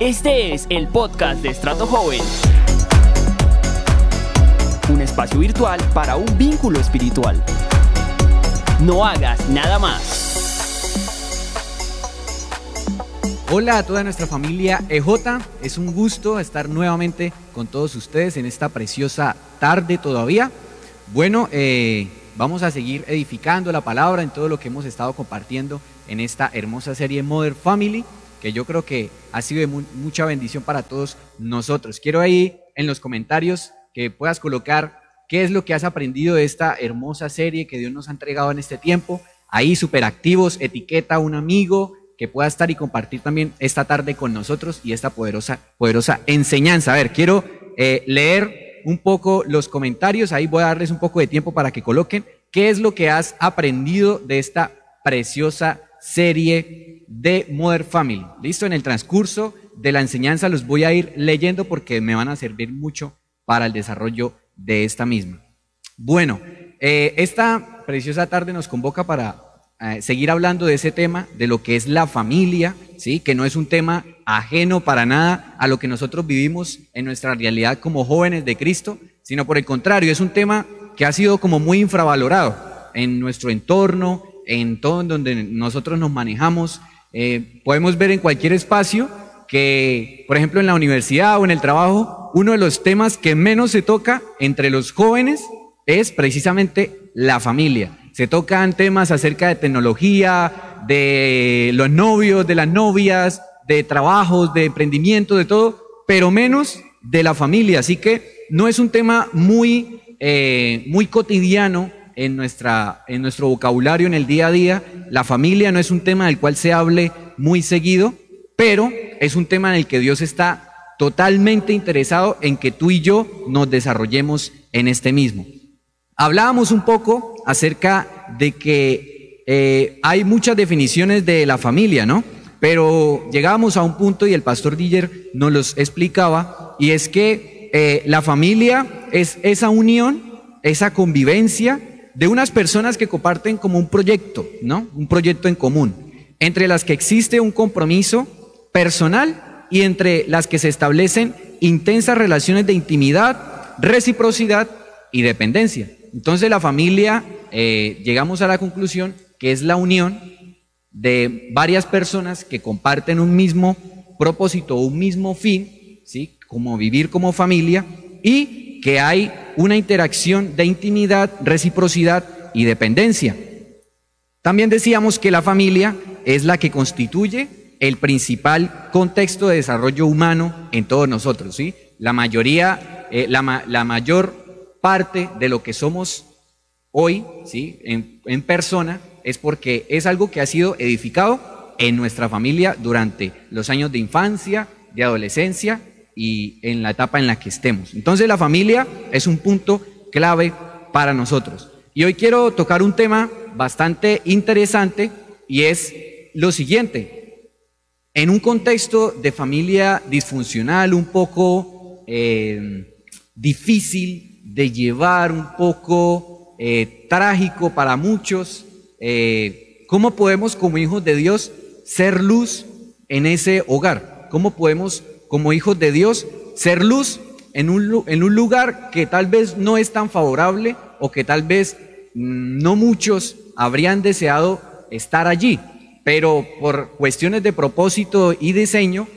Este es el podcast de Estrato Joven. Un espacio virtual para un vínculo espiritual. No hagas nada más. Hola a toda nuestra familia EJ, es un gusto estar nuevamente con todos ustedes en esta preciosa tarde todavía. Bueno, eh, vamos a seguir edificando la palabra en todo lo que hemos estado compartiendo en esta hermosa serie Mother Family, que yo creo que ha sido de mucha bendición para todos nosotros. Quiero ahí en los comentarios que puedas colocar qué es lo que has aprendido de esta hermosa serie que Dios nos ha entregado en este tiempo. Ahí súper activos, etiqueta a un amigo, que pueda estar y compartir también esta tarde con nosotros y esta poderosa, poderosa enseñanza. A ver, quiero eh, leer un poco los comentarios, ahí voy a darles un poco de tiempo para que coloquen qué es lo que has aprendido de esta preciosa serie de Mother Family. Listo, en el transcurso de la enseñanza los voy a ir leyendo porque me van a servir mucho para el desarrollo de esta misma. Bueno, eh, esta preciosa tarde nos convoca para eh, seguir hablando de ese tema, de lo que es la familia, ¿sí? que no es un tema ajeno para nada a lo que nosotros vivimos en nuestra realidad como jóvenes de Cristo, sino por el contrario, es un tema que ha sido como muy infravalorado en nuestro entorno, en todo en donde nosotros nos manejamos. Eh, podemos ver en cualquier espacio que, por ejemplo, en la universidad o en el trabajo, uno de los temas que menos se toca entre los jóvenes es precisamente la familia se tocan temas acerca de tecnología, de los novios, de las novias, de trabajos, de emprendimiento, de todo, pero menos de la familia. Así que no es un tema muy, eh, muy cotidiano en, nuestra, en nuestro vocabulario en el día a día. La familia no es un tema del cual se hable muy seguido, pero es un tema en el que Dios está totalmente interesado en que tú y yo nos desarrollemos en este mismo. Hablábamos un poco acerca de que eh, hay muchas definiciones de la familia, ¿no? Pero llegábamos a un punto y el pastor Diller nos los explicaba, y es que eh, la familia es esa unión, esa convivencia de unas personas que comparten como un proyecto, ¿no? Un proyecto en común, entre las que existe un compromiso personal y entre las que se establecen intensas relaciones de intimidad, reciprocidad y dependencia. Entonces la familia, eh, llegamos a la conclusión que es la unión de varias personas que comparten un mismo propósito, un mismo fin, ¿sí? como vivir como familia, y que hay una interacción de intimidad, reciprocidad y dependencia. También decíamos que la familia es la que constituye el principal contexto de desarrollo humano en todos nosotros. ¿sí? La mayoría, eh, la, mayor parte de lo que somos hoy, ¿sí? En, persona, es porque es algo que ha sido edificado en nuestra familia durante los años de infancia, de adolescencia y en la etapa en la que estemos. Entonces la familia es un punto clave para nosotros. Y hoy quiero tocar un tema bastante interesante y es lo siguiente. En un contexto de familia disfuncional, un poco eh, difícil, de llevar un poco eh, trágico para muchos. Eh, ¿Cómo podemos como hijos de Dios ser luz en ese hogar? ¿Cómo podemos como hijos de Dios ser luz en un, en un lugar que tal vez no es tan favorable o que tal vez mm, no muchos habrían deseado estar allí? Pero por cuestiones de propósito y diseño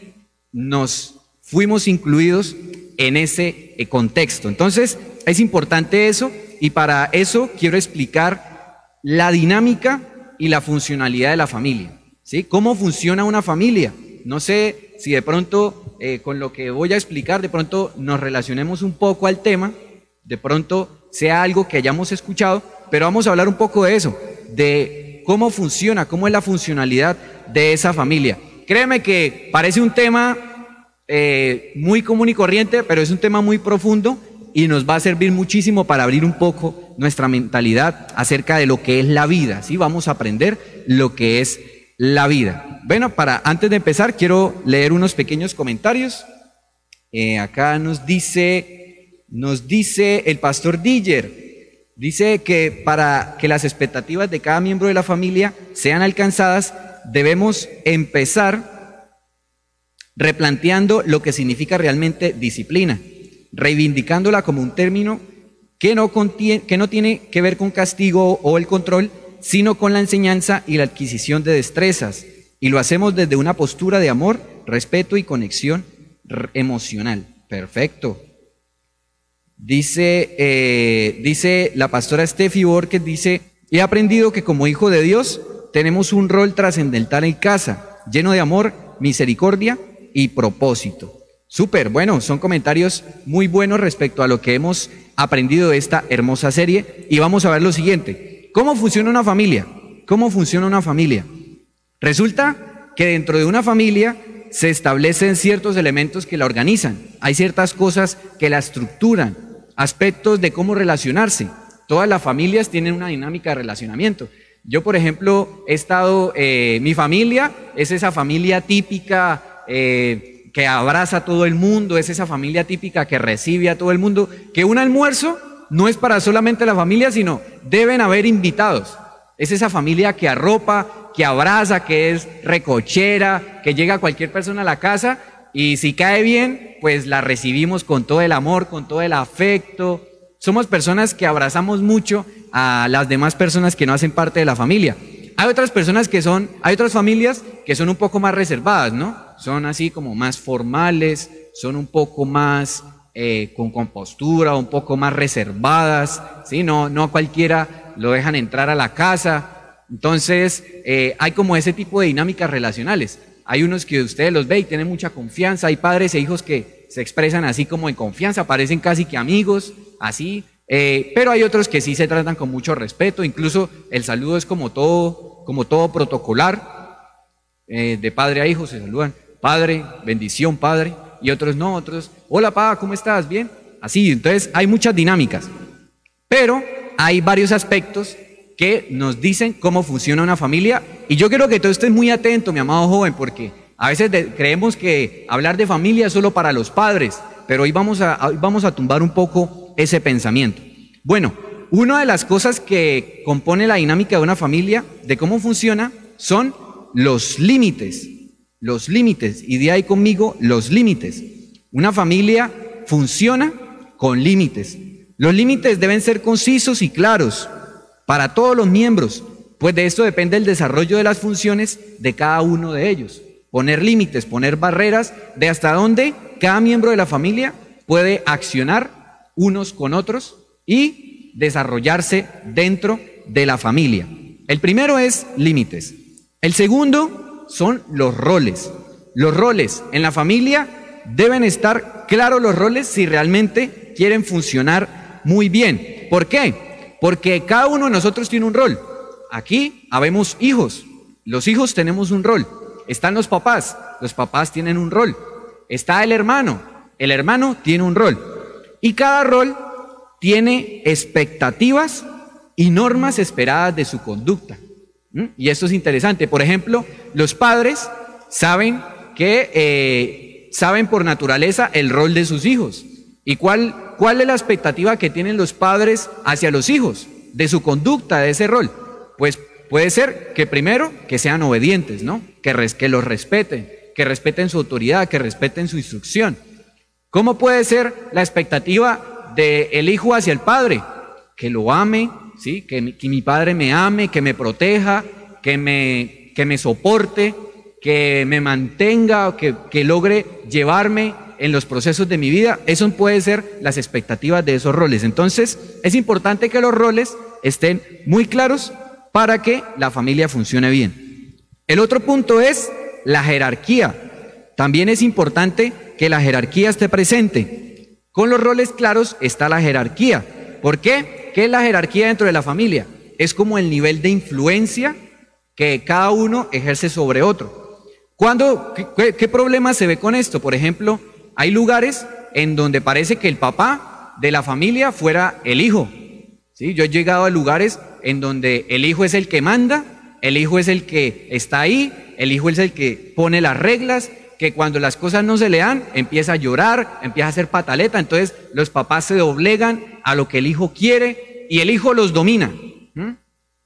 nos fuimos incluidos en ese eh, contexto. Entonces, es importante eso y para eso quiero explicar la dinámica y la funcionalidad de la familia. ¿sí? ¿Cómo funciona una familia? No sé si de pronto eh, con lo que voy a explicar, de pronto nos relacionemos un poco al tema, de pronto sea algo que hayamos escuchado, pero vamos a hablar un poco de eso, de cómo funciona, cómo es la funcionalidad de esa familia. Créeme que parece un tema eh, muy común y corriente, pero es un tema muy profundo y nos va a servir muchísimo para abrir un poco nuestra mentalidad acerca de lo que es la vida. ¿sí? Vamos a aprender lo que es la vida. Bueno, para antes de empezar, quiero leer unos pequeños comentarios. Eh, acá nos dice, nos dice el pastor Diller, dice que para que las expectativas de cada miembro de la familia sean alcanzadas, debemos empezar replanteando lo que significa realmente disciplina, reivindicándola como un término que no, que no tiene que ver con castigo o el control, sino con la enseñanza y la adquisición de destrezas. Y lo hacemos desde una postura de amor, respeto y conexión emocional. Perfecto. Dice, eh, dice la pastora Steffi Borges, dice, he aprendido que como hijo de Dios tenemos un rol trascendental en casa, lleno de amor, misericordia y propósito. Súper, bueno, son comentarios muy buenos respecto a lo que hemos aprendido de esta hermosa serie y vamos a ver lo siguiente. ¿Cómo funciona una familia? ¿Cómo funciona una familia? Resulta que dentro de una familia se establecen ciertos elementos que la organizan. Hay ciertas cosas que la estructuran, aspectos de cómo relacionarse. Todas las familias tienen una dinámica de relacionamiento. Yo, por ejemplo, he estado, eh, mi familia es esa familia típica eh, que abraza a todo el mundo, es esa familia típica que recibe a todo el mundo, que un almuerzo no es para solamente la familia, sino deben haber invitados. Es esa familia que arropa, que abraza, que es recochera, que llega cualquier persona a la casa y si cae bien, pues la recibimos con todo el amor, con todo el afecto. Somos personas que abrazamos mucho a las demás personas que no hacen parte de la familia. Hay otras personas que son, hay otras familias que son un poco más reservadas, ¿no? Son así como más formales, son un poco más eh, con compostura, un poco más reservadas, ¿sí? No, no a cualquiera lo dejan entrar a la casa. Entonces, eh, hay como ese tipo de dinámicas relacionales. Hay unos que ustedes los ven y tienen mucha confianza. Hay padres e hijos que se expresan así como en confianza, parecen casi que amigos, así. Eh, pero hay otros que sí se tratan con mucho respeto. Incluso el saludo es como todo, como todo protocolar. De padre a hijo se saludan. Padre, bendición, padre. Y otros no, otros, hola, papá, ¿cómo estás? ¿Bien? Así, entonces hay muchas dinámicas. Pero hay varios aspectos que nos dicen cómo funciona una familia. Y yo quiero que todo estés muy atento, mi amado joven, porque a veces creemos que hablar de familia es solo para los padres, pero hoy vamos, a, vamos a tumbar un poco ese pensamiento. Bueno, una de las cosas que compone la dinámica de una familia, de cómo funciona, son los límites. Los límites. Y de ahí conmigo los límites. Una familia funciona con límites. Los límites deben ser concisos y claros para todos los miembros, pues de esto depende el desarrollo de las funciones de cada uno de ellos. Poner límites, poner barreras de hasta dónde cada miembro de la familia puede accionar unos con otros y desarrollarse dentro de la familia. El primero es límites. El segundo son los roles. Los roles en la familia deben estar claros los roles si realmente quieren funcionar muy bien. ¿Por qué? Porque cada uno de nosotros tiene un rol. Aquí habemos hijos. Los hijos tenemos un rol. Están los papás. Los papás tienen un rol. Está el hermano. El hermano tiene un rol. Y cada rol tiene expectativas y normas esperadas de su conducta. ¿Mm? Y esto es interesante. Por ejemplo, los padres saben que eh, saben por naturaleza el rol de sus hijos. ¿Y cuál ¿cuál es la expectativa que tienen los padres hacia los hijos, de su conducta, de ese rol? Pues puede ser que primero, que sean obedientes, ¿no? Que, que los respeten, que respeten su autoridad, que respeten su instrucción. ¿Cómo puede ser la expectativa del hijo hacia el padre? Que lo ame, ¿sí? Que mi, padre me ame, que me proteja, que me, que me soporte, que me mantenga, que, que logre llevarme en los procesos de mi vida, eso puede ser las expectativas de esos roles. Entonces, es importante que los roles estén muy claros para que la familia funcione bien. El otro punto es la jerarquía. También es importante que la jerarquía esté presente. Con los roles claros está la jerarquía. ¿Por qué? ¿Qué es la jerarquía dentro de la familia? Es como el nivel de influencia que cada uno ejerce sobre otro. ¿Cuándo, qué, qué problema se ve con esto? Por ejemplo, hay lugares en donde parece que el papá de la familia fuera el hijo. ¿sí? Yo he llegado a lugares en donde el hijo es el que manda, el hijo es el que está ahí, el hijo es el que pone las reglas, que cuando las cosas no se le dan, empieza a llorar, empieza a hacer pataleta, entonces los papás se doblegan a lo que el hijo quiere y el hijo los domina.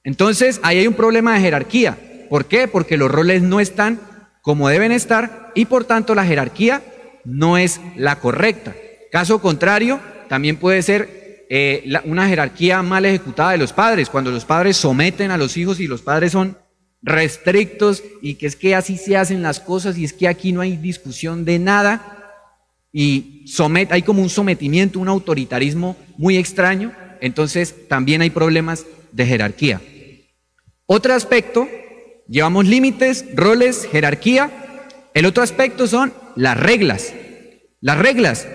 Entonces ahí hay un problema de jerarquía. ¿Por qué? Porque los roles no están como deben estar y por tanto la jerarquía no es la correcta. Caso contrario, también puede ser eh, una jerarquía mal ejecutada de los padres, cuando los padres someten a los hijos y los padres son restrictos y que es que así se hacen las cosas y es que aquí no hay discusión de nada y somet, hay como un sometimiento, un autoritarismo muy extraño, entonces también hay problemas de jerarquía. Otro aspecto, llevamos límites, roles, jerarquía. El otro aspecto son las reglas. Las reglas.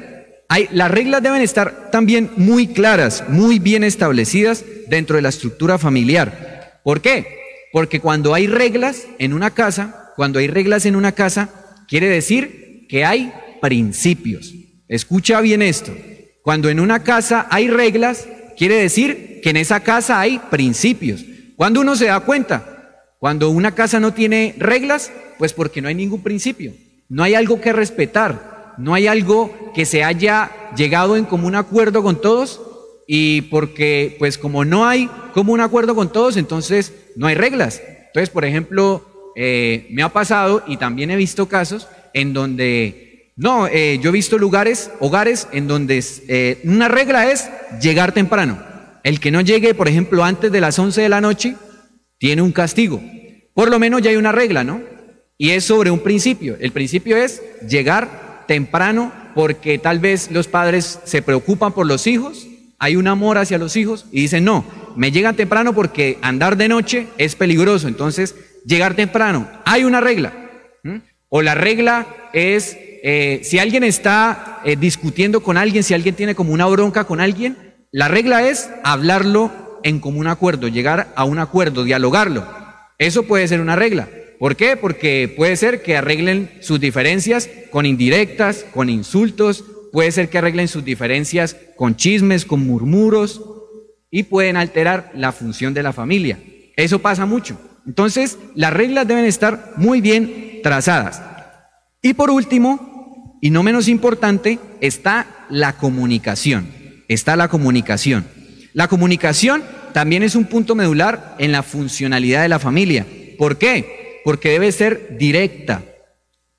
Hay, las reglas deben estar también muy claras, muy bien establecidas dentro de la estructura familiar. ¿Por qué? Porque cuando hay reglas en una casa, cuando hay reglas en una casa, quiere decir que hay principios. Escucha bien esto. Cuando en una casa hay reglas, quiere decir que en esa casa hay principios. Cuando uno se da cuenta, cuando una casa no tiene reglas, pues porque no hay ningún principio. No hay algo que respetar, no hay algo que se haya llegado en común acuerdo con todos y porque pues como no hay común acuerdo con todos, entonces no hay reglas. Entonces, por ejemplo, eh, me ha pasado y también he visto casos en donde, no, eh, yo he visto lugares, hogares en donde eh, una regla es llegar temprano. El que no llegue, por ejemplo, antes de las 11 de la noche, tiene un castigo. Por lo menos ya hay una regla, ¿no? Y es sobre un principio. El principio es llegar temprano porque tal vez los padres se preocupan por los hijos, hay un amor hacia los hijos y dicen, no, me llegan temprano porque andar de noche es peligroso, entonces llegar temprano. Hay una regla. O la regla es, eh, si alguien está eh, discutiendo con alguien, si alguien tiene como una bronca con alguien, la regla es hablarlo en común acuerdo, llegar a un acuerdo, dialogarlo. Eso puede ser una regla. ¿Por qué? Porque puede ser que arreglen sus diferencias con indirectas, con insultos, puede ser que arreglen sus diferencias con chismes, con murmuros, y pueden alterar la función de la familia. Eso pasa mucho. Entonces, las reglas deben estar muy bien trazadas. Y por último, y no menos importante, está la comunicación. Está la comunicación. La comunicación también es un punto medular en la funcionalidad de la familia. ¿Por qué? Porque debe ser directa,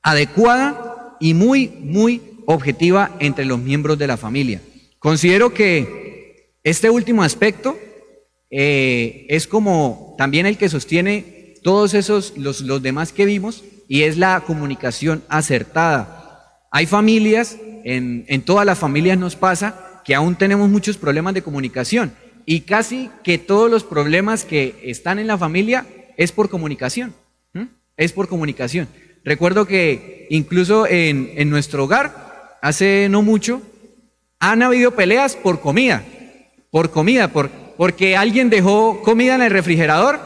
adecuada y muy, muy objetiva entre los miembros de la familia. Considero que este último aspecto eh, es como también el que sostiene todos esos, los, los demás que vimos, y es la comunicación acertada. Hay familias, en, en todas las familias nos pasa, que aún tenemos muchos problemas de comunicación, y casi que todos los problemas que están en la familia es por comunicación, es por comunicación. Recuerdo que incluso en, en nuestro hogar, hace no mucho, han habido peleas por comida por comida, por, porque alguien dejó comida en el refrigerador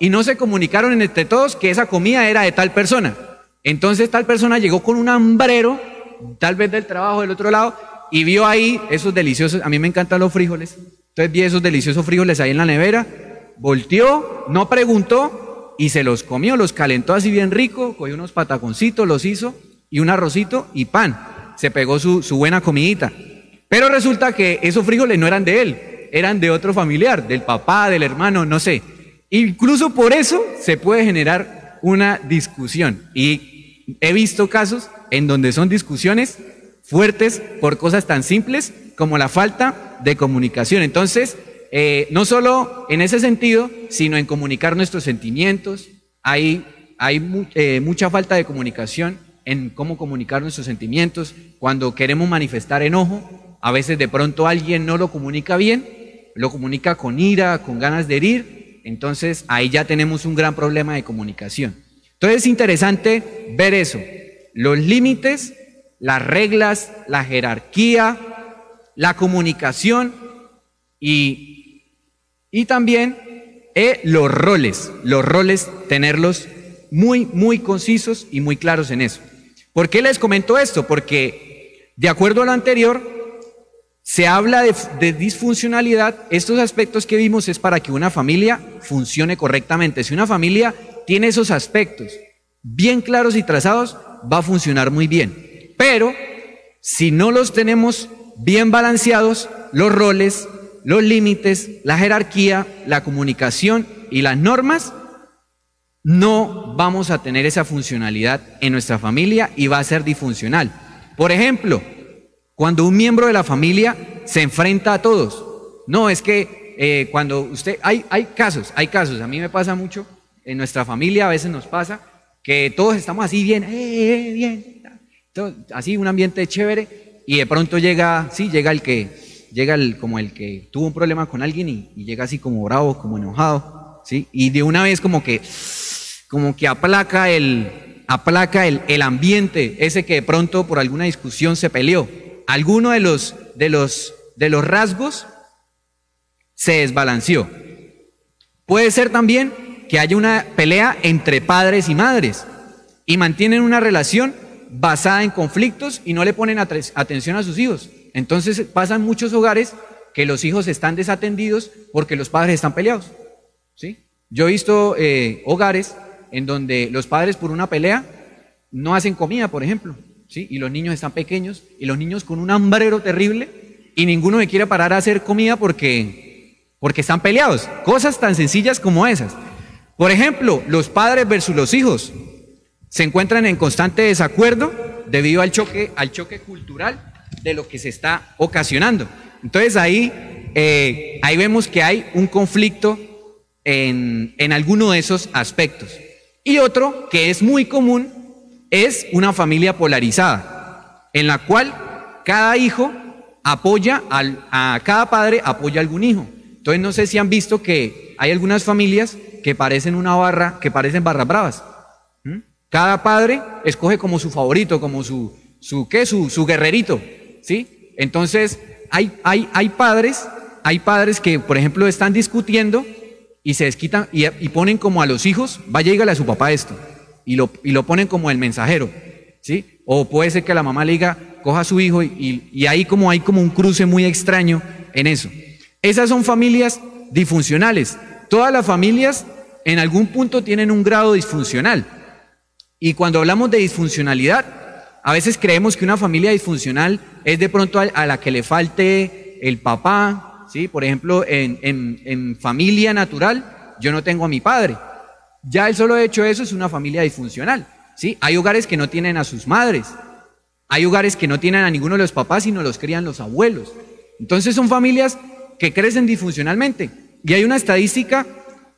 y no se comunicaron entre todos que esa comida era de tal persona. Entonces tal persona llegó con un hambrero, tal vez del trabajo del otro lado, y vio ahí esos deliciosos, a mí me encantan los frijoles, entonces vi esos deliciosos frijoles ahí en la nevera, volteó, no preguntó y se los comió, los calentó así bien rico, cogió unos pataconcitos, los hizo y un arrocito y pan. Se pegó su, su buena comidita. Pero resulta que esos frijoles no eran de él, eran de otro familiar, del papá, del hermano, no sé. Incluso por eso se puede generar una discusión. Y he visto casos en donde son discusiones fuertes por cosas tan simples como la falta de comunicación. Entonces, eh, no solo en ese sentido, sino en comunicar nuestros sentimientos. Hay, hay eh, mucha falta de comunicación en cómo comunicar nuestros sentimientos. Cuando queremos manifestar enojo, a veces de pronto alguien no lo comunica bien, lo comunica con ira, con ganas de herir, entonces ahí ya tenemos un gran problema de comunicación. Entonces es interesante ver eso, los límites, las reglas, la jerarquía, la comunicación y, y también eh, los roles, los roles, tenerlos muy, muy concisos y muy claros en eso. ¿Por qué les comento esto? Porque de acuerdo a lo anterior, se habla de, disfuncionalidad, estos aspectos que vimos es para que una familia funcione correctamente. Si una familia tiene esos aspectos bien claros y trazados, va a funcionar muy bien. Pero si no los tenemos bien balanceados, los roles, los límites, la jerarquía, la comunicación y las normas, no vamos a tener esa funcionalidad en nuestra familia y va a ser disfuncional. Por ejemplo, cuando un miembro de la familia se enfrenta a todos. No, es que eh, cuando usted, hay, hay casos, hay casos, a mí me pasa mucho, en nuestra familia a veces nos pasa que todos estamos así bien, eh, eh bien, así un ambiente chévere y de pronto llega, sí, llega el que, llega el, como el que tuvo un problema con alguien y, y llega así como bravo, como enojado, sí, y de una vez como que, como que aplaca el, aplaca el, el ambiente, ese que de pronto por alguna discusión se peleó. Alguno de los, de los, de los rasgos se desbalanceó. Puede ser también que haya una pelea entre padres y madres y mantienen una relación basada en conflictos y no le ponen atención a sus hijos. Entonces pasan muchos hogares que los hijos están desatendidos porque los padres están peleados. ¿sí? Yo he visto eh, hogares en donde los padres por una pelea no hacen comida, por ejemplo, ¿sí? y los niños están pequeños y los niños con un hambrero terrible y ninguno me quiere parar a hacer comida porque, porque están peleados. Cosas tan sencillas como esas. Por ejemplo, los padres versus los hijos se encuentran en constante desacuerdo debido al choque, al choque cultural de lo que se está ocasionando. Entonces ahí, eh, ahí vemos que hay un conflicto en, en alguno de esos aspectos. Y otro que es muy común es una familia polarizada, en la cual cada hijo apoya al, a cada padre apoya a algún hijo. Entonces no sé si han visto que hay algunas familias que parecen una barra, que parecen barras bravas. ¿Mm? Cada padre escoge como su favorito, como su, su ¿qué? Su, su guerrerito, ¿sí? Entonces, hay, hay, hay padres, hay padres que, por ejemplo, están discutiendo y se desquitan y, ponen como a los hijos, vaya y dígale a su papá esto, y lo, y lo ponen como el mensajero, ¿sí? O puede ser que la mamá le diga, coja a su hijo, y, y ahí como hay como un cruce muy extraño en eso. Esas son familias disfuncionales. Todas las familias en algún punto tienen un grado disfuncional. Y cuando hablamos de disfuncionalidad, a veces creemos que una familia disfuncional es de pronto a, la que le falte el papá, ¿sí? Por ejemplo, en, familia natural, yo no tengo a mi padre. Ya el solo hecho eso es una familia disfuncional, ¿sí? Hay hogares que no tienen a sus madres. Hay hogares que no tienen a ninguno de los papás, sino los crían los abuelos. Entonces son familias que crecen disfuncionalmente. Y hay una estadística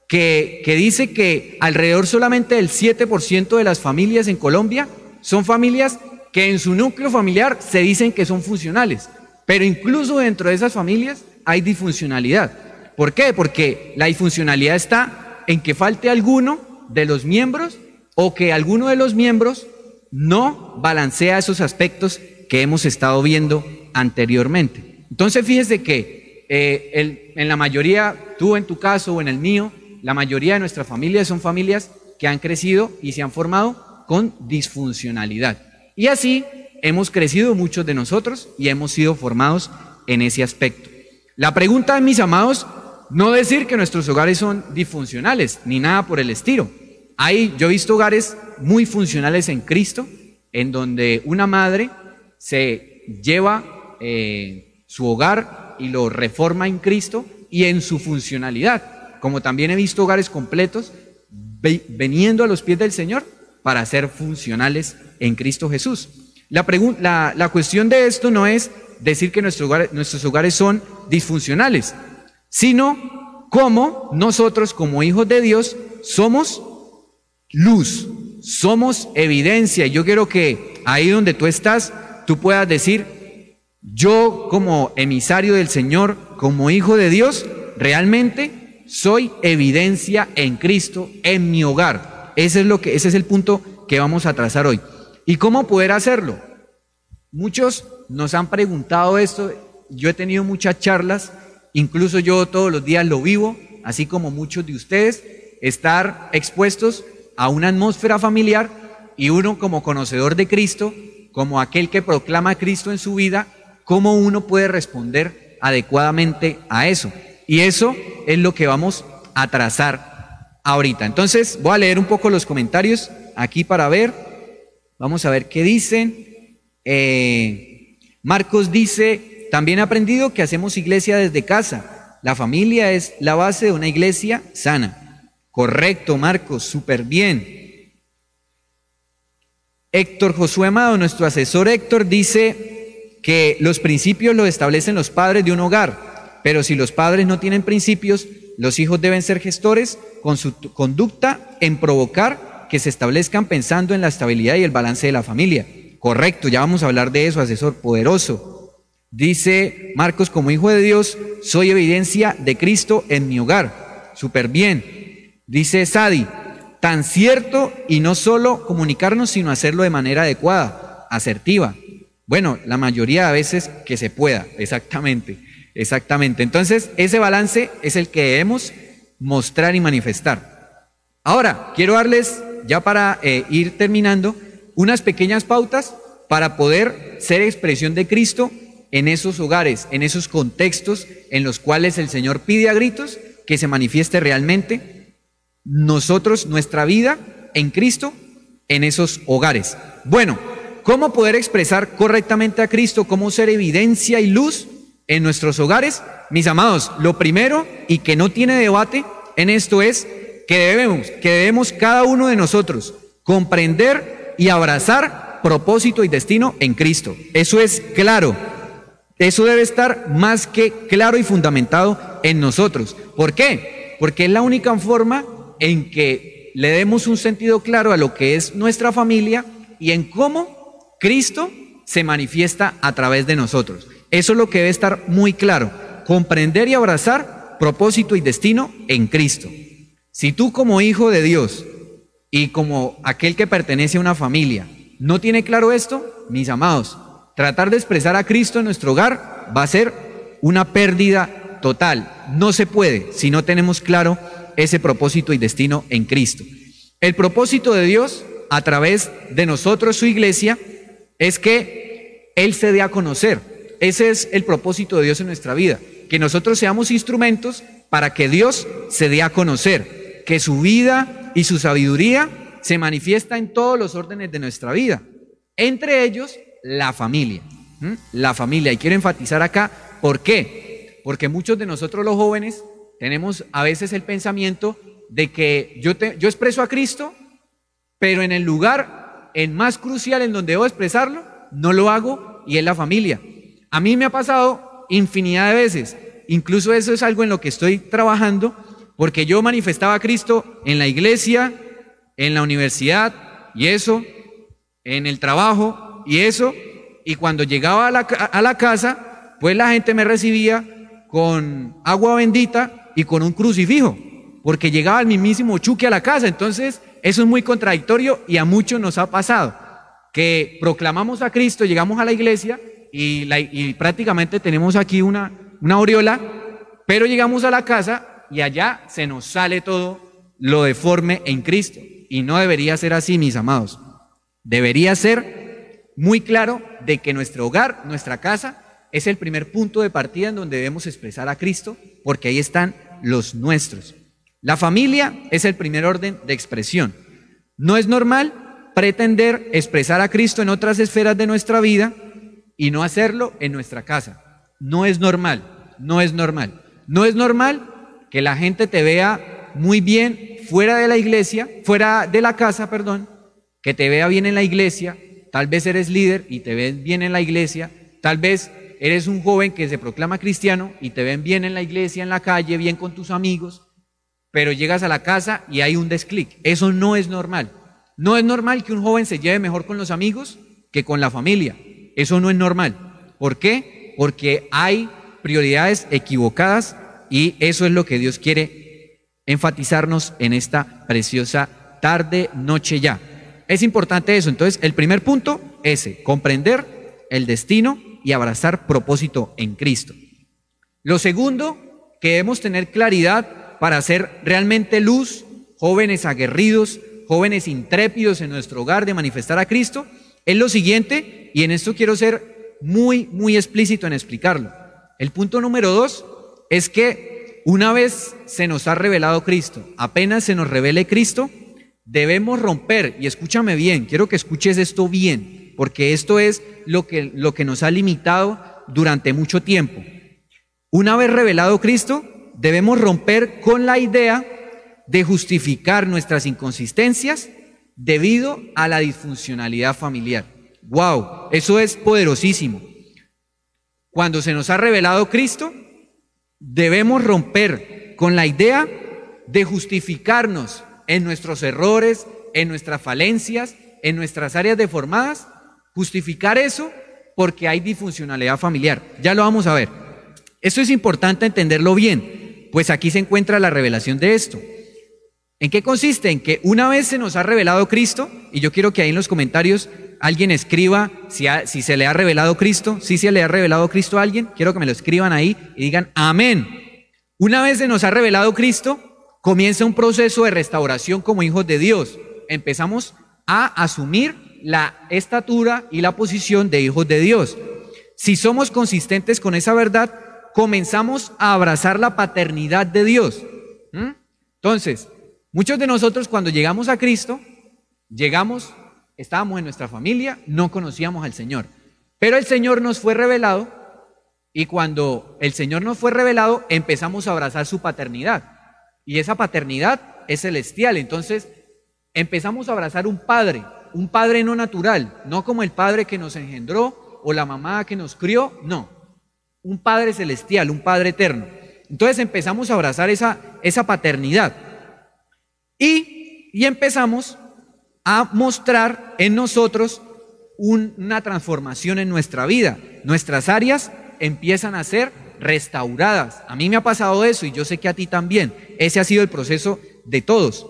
que, dice que alrededor solamente del 7% de las familias en Colombia son familias que en su núcleo familiar se dicen que son funcionales, pero incluso dentro de esas familias hay disfuncionalidad. ¿Por qué? Porque la disfuncionalidad está en que falte alguno de los miembros o que alguno de los miembros no balancea esos aspectos que hemos estado viendo anteriormente. Entonces fíjese que eh, en la mayoría, tú en tu caso o en el mío, la mayoría de nuestras familias son familias que han crecido y se han formado con disfuncionalidad. Y así hemos crecido muchos de nosotros y hemos sido formados en ese aspecto. La pregunta, mis amados, no decir que nuestros hogares son disfuncionales, ni nada por el estilo. Hay, yo he visto hogares muy funcionales en Cristo, en donde una madre se lleva eh, su hogar y lo reforma en Cristo y en su funcionalidad como también he visto hogares completos veniendo a los pies del Señor para ser funcionales en Cristo Jesús. La, la, cuestión de esto no es decir que nuestros hogares son disfuncionales, sino cómo nosotros como hijos de Dios somos luz, somos evidencia. Yo quiero que ahí donde tú estás, tú puedas decir, yo como emisario del Señor, como hijo de Dios, realmente soy evidencia en Cristo en mi hogar. Ese es, lo que, ese es el punto que vamos a trazar hoy. ¿Y cómo poder hacerlo? Muchos nos han preguntado esto, yo he tenido muchas charlas, incluso yo todos los días lo vivo, así como muchos de ustedes, estar expuestos a una atmósfera familiar y uno como conocedor de Cristo, como aquel que proclama a Cristo en su vida, cómo uno puede responder adecuadamente a eso. Y eso es lo que vamos a trazar ahorita. Entonces, voy a leer un poco los comentarios aquí para ver. Vamos a ver qué dicen. Eh, Marcos dice, también he aprendido que hacemos iglesia desde casa. La familia es la base de una iglesia sana. Correcto, Marcos, súper bien. Héctor Josué Amado, nuestro asesor Héctor, dice que los principios los establecen los padres de un hogar, pero si los padres no tienen principios, los hijos deben ser gestores con su conducta en provocar que se establezcan pensando en la estabilidad y el balance de la familia. Correcto, ya vamos a hablar de eso, asesor poderoso. Dice Marcos, como hijo de Dios, soy evidencia de Cristo en mi hogar. Súper bien. Dice Sadi, tan cierto y no solo comunicarnos, sino hacerlo de manera adecuada, asertiva. Bueno, la mayoría de veces que se pueda, exactamente, exactamente. Entonces, ese balance es el que debemos mostrar y manifestar. Ahora, quiero darles, ya para eh, ir terminando, unas pequeñas pautas para poder ser expresión de Cristo en esos hogares, en esos contextos en los cuales el Señor pide a gritos que se manifieste realmente nosotros, nuestra vida en Cristo, en esos hogares. Bueno, ¿cómo poder expresar correctamente a Cristo? ¿Cómo ser evidencia y luz en nuestros hogares? Mis amados, lo primero y que no tiene debate en esto es que debemos, que debemos cada uno de nosotros comprender y abrazar propósito y destino en Cristo. Eso es claro. Eso debe estar más que claro y fundamentado en nosotros. ¿Por qué? Porque es la única forma en que le demos un sentido claro a lo que es nuestra familia y en cómo Cristo se manifiesta a través de nosotros. Eso es lo que debe estar muy claro. Comprender y abrazar propósito y destino en Cristo. Si tú como hijo de Dios y como aquel que pertenece a una familia no tiene claro esto, mis amados, tratar de expresar a Cristo en nuestro hogar va a ser una pérdida total. No se puede si no tenemos claro ese propósito y destino en Cristo. El propósito de Dios a través de nosotros, su iglesia, es que Él se dé a conocer. Ese es el propósito de Dios en nuestra vida, que nosotros seamos instrumentos para que Dios se dé a conocer, que su vida y su sabiduría se manifiesta en todos los órdenes de nuestra vida, entre ellos la familia. La familia. Y quiero enfatizar acá, ¿por qué? Porque muchos de nosotros los jóvenes tenemos a veces el pensamiento de que yo, yo expreso a Cristo, pero en el lugar en más crucial en donde debo expresarlo, no lo hago y es la familia. A mí me ha pasado infinidad de veces, incluso eso es algo en lo que estoy trabajando, porque yo manifestaba a Cristo en la iglesia, en la universidad y eso, en el trabajo y eso, y cuando llegaba a la, a la casa, pues la gente me recibía con agua bendita y con un crucifijo, porque llegaba el mismísimo Chuque a la casa. Entonces, eso es muy contradictorio y a muchos nos ha pasado, que proclamamos a Cristo, llegamos a la iglesia y, prácticamente tenemos aquí una, una aureola, pero llegamos a la casa y allá se nos sale todo lo deforme en Cristo. Y no debería ser así, mis amados. Debería ser muy claro de que nuestro hogar, nuestra casa, es el primer punto de partida en donde debemos expresar a Cristo, porque ahí están los nuestros. La familia es el primer orden de expresión. No es normal pretender expresar a Cristo en otras esferas de nuestra vida y no hacerlo en nuestra casa. No es normal, no es normal. No es normal que la gente te vea muy bien fuera de la iglesia, fuera de la casa, perdón, que te vea bien en la iglesia, tal vez eres líder y te ves bien en la iglesia, tal vez eres un joven que se proclama cristiano y te ven bien en la iglesia, en la calle, bien con tus amigos, pero llegas a la casa y hay un desclic. Eso no es normal. No es normal que un joven se lleve mejor con los amigos que con la familia. Eso no es normal. ¿Por qué? Porque hay prioridades equivocadas y eso es lo que Dios quiere enfatizarnos en esta preciosa tarde, noche ya. Es importante eso. Entonces, el primer punto, ese, comprender el destino y abrazar propósito en Cristo. Lo segundo, que debemos tener claridad para ser realmente luz, jóvenes aguerridos, jóvenes intrépidos en nuestro hogar de manifestar a Cristo, es lo siguiente, y en esto quiero ser muy, muy explícito en explicarlo. El punto número dos es que una vez se nos ha revelado Cristo, apenas se nos revele Cristo, debemos romper, y escúchame bien, quiero que escuches esto bien, porque esto es lo que, lo que nos ha limitado durante mucho tiempo. Una vez revelado Cristo, debemos romper con la idea de justificar nuestras inconsistencias debido a la disfuncionalidad familiar. ¡Wow! Eso es poderosísimo. Cuando se nos ha revelado Cristo, debemos romper con la idea de justificarnos en nuestros errores, en nuestras falencias, en nuestras áreas deformadas, justificar eso porque hay disfuncionalidad familiar. Ya lo vamos a ver. Esto es importante entenderlo bien, pues aquí se encuentra la revelación de esto. ¿En qué consiste? En que una vez se nos ha revelado Cristo, y yo quiero que ahí en los comentarios alguien escriba si, se le ha revelado Cristo, si se le ha revelado Cristo a alguien, quiero que me lo escriban ahí y digan amén. Una vez se nos ha revelado Cristo, comienza un proceso de restauración como hijos de Dios. Empezamos a asumir la estatura y la posición de hijos de Dios. Si somos consistentes con esa verdad, comenzamos a abrazar la paternidad de Dios. ¿Mm? Entonces, muchos de nosotros cuando llegamos a Cristo, llegamos, estábamos en nuestra familia, no conocíamos al Señor, pero el Señor nos fue revelado y cuando el Señor nos fue revelado, empezamos a abrazar su paternidad. Y esa paternidad es celestial. Entonces, empezamos a abrazar un padre, un padre no natural, no como el padre que nos engendró o la mamá que nos crió, no. Un padre celestial, un padre eterno. Entonces empezamos a abrazar esa, esa paternidad. Y, empezamos a mostrar en nosotros una transformación en nuestra vida. Nuestras áreas empiezan a ser restauradas. A mí me ha pasado eso y yo sé que a ti también. Ese ha sido el proceso de todos.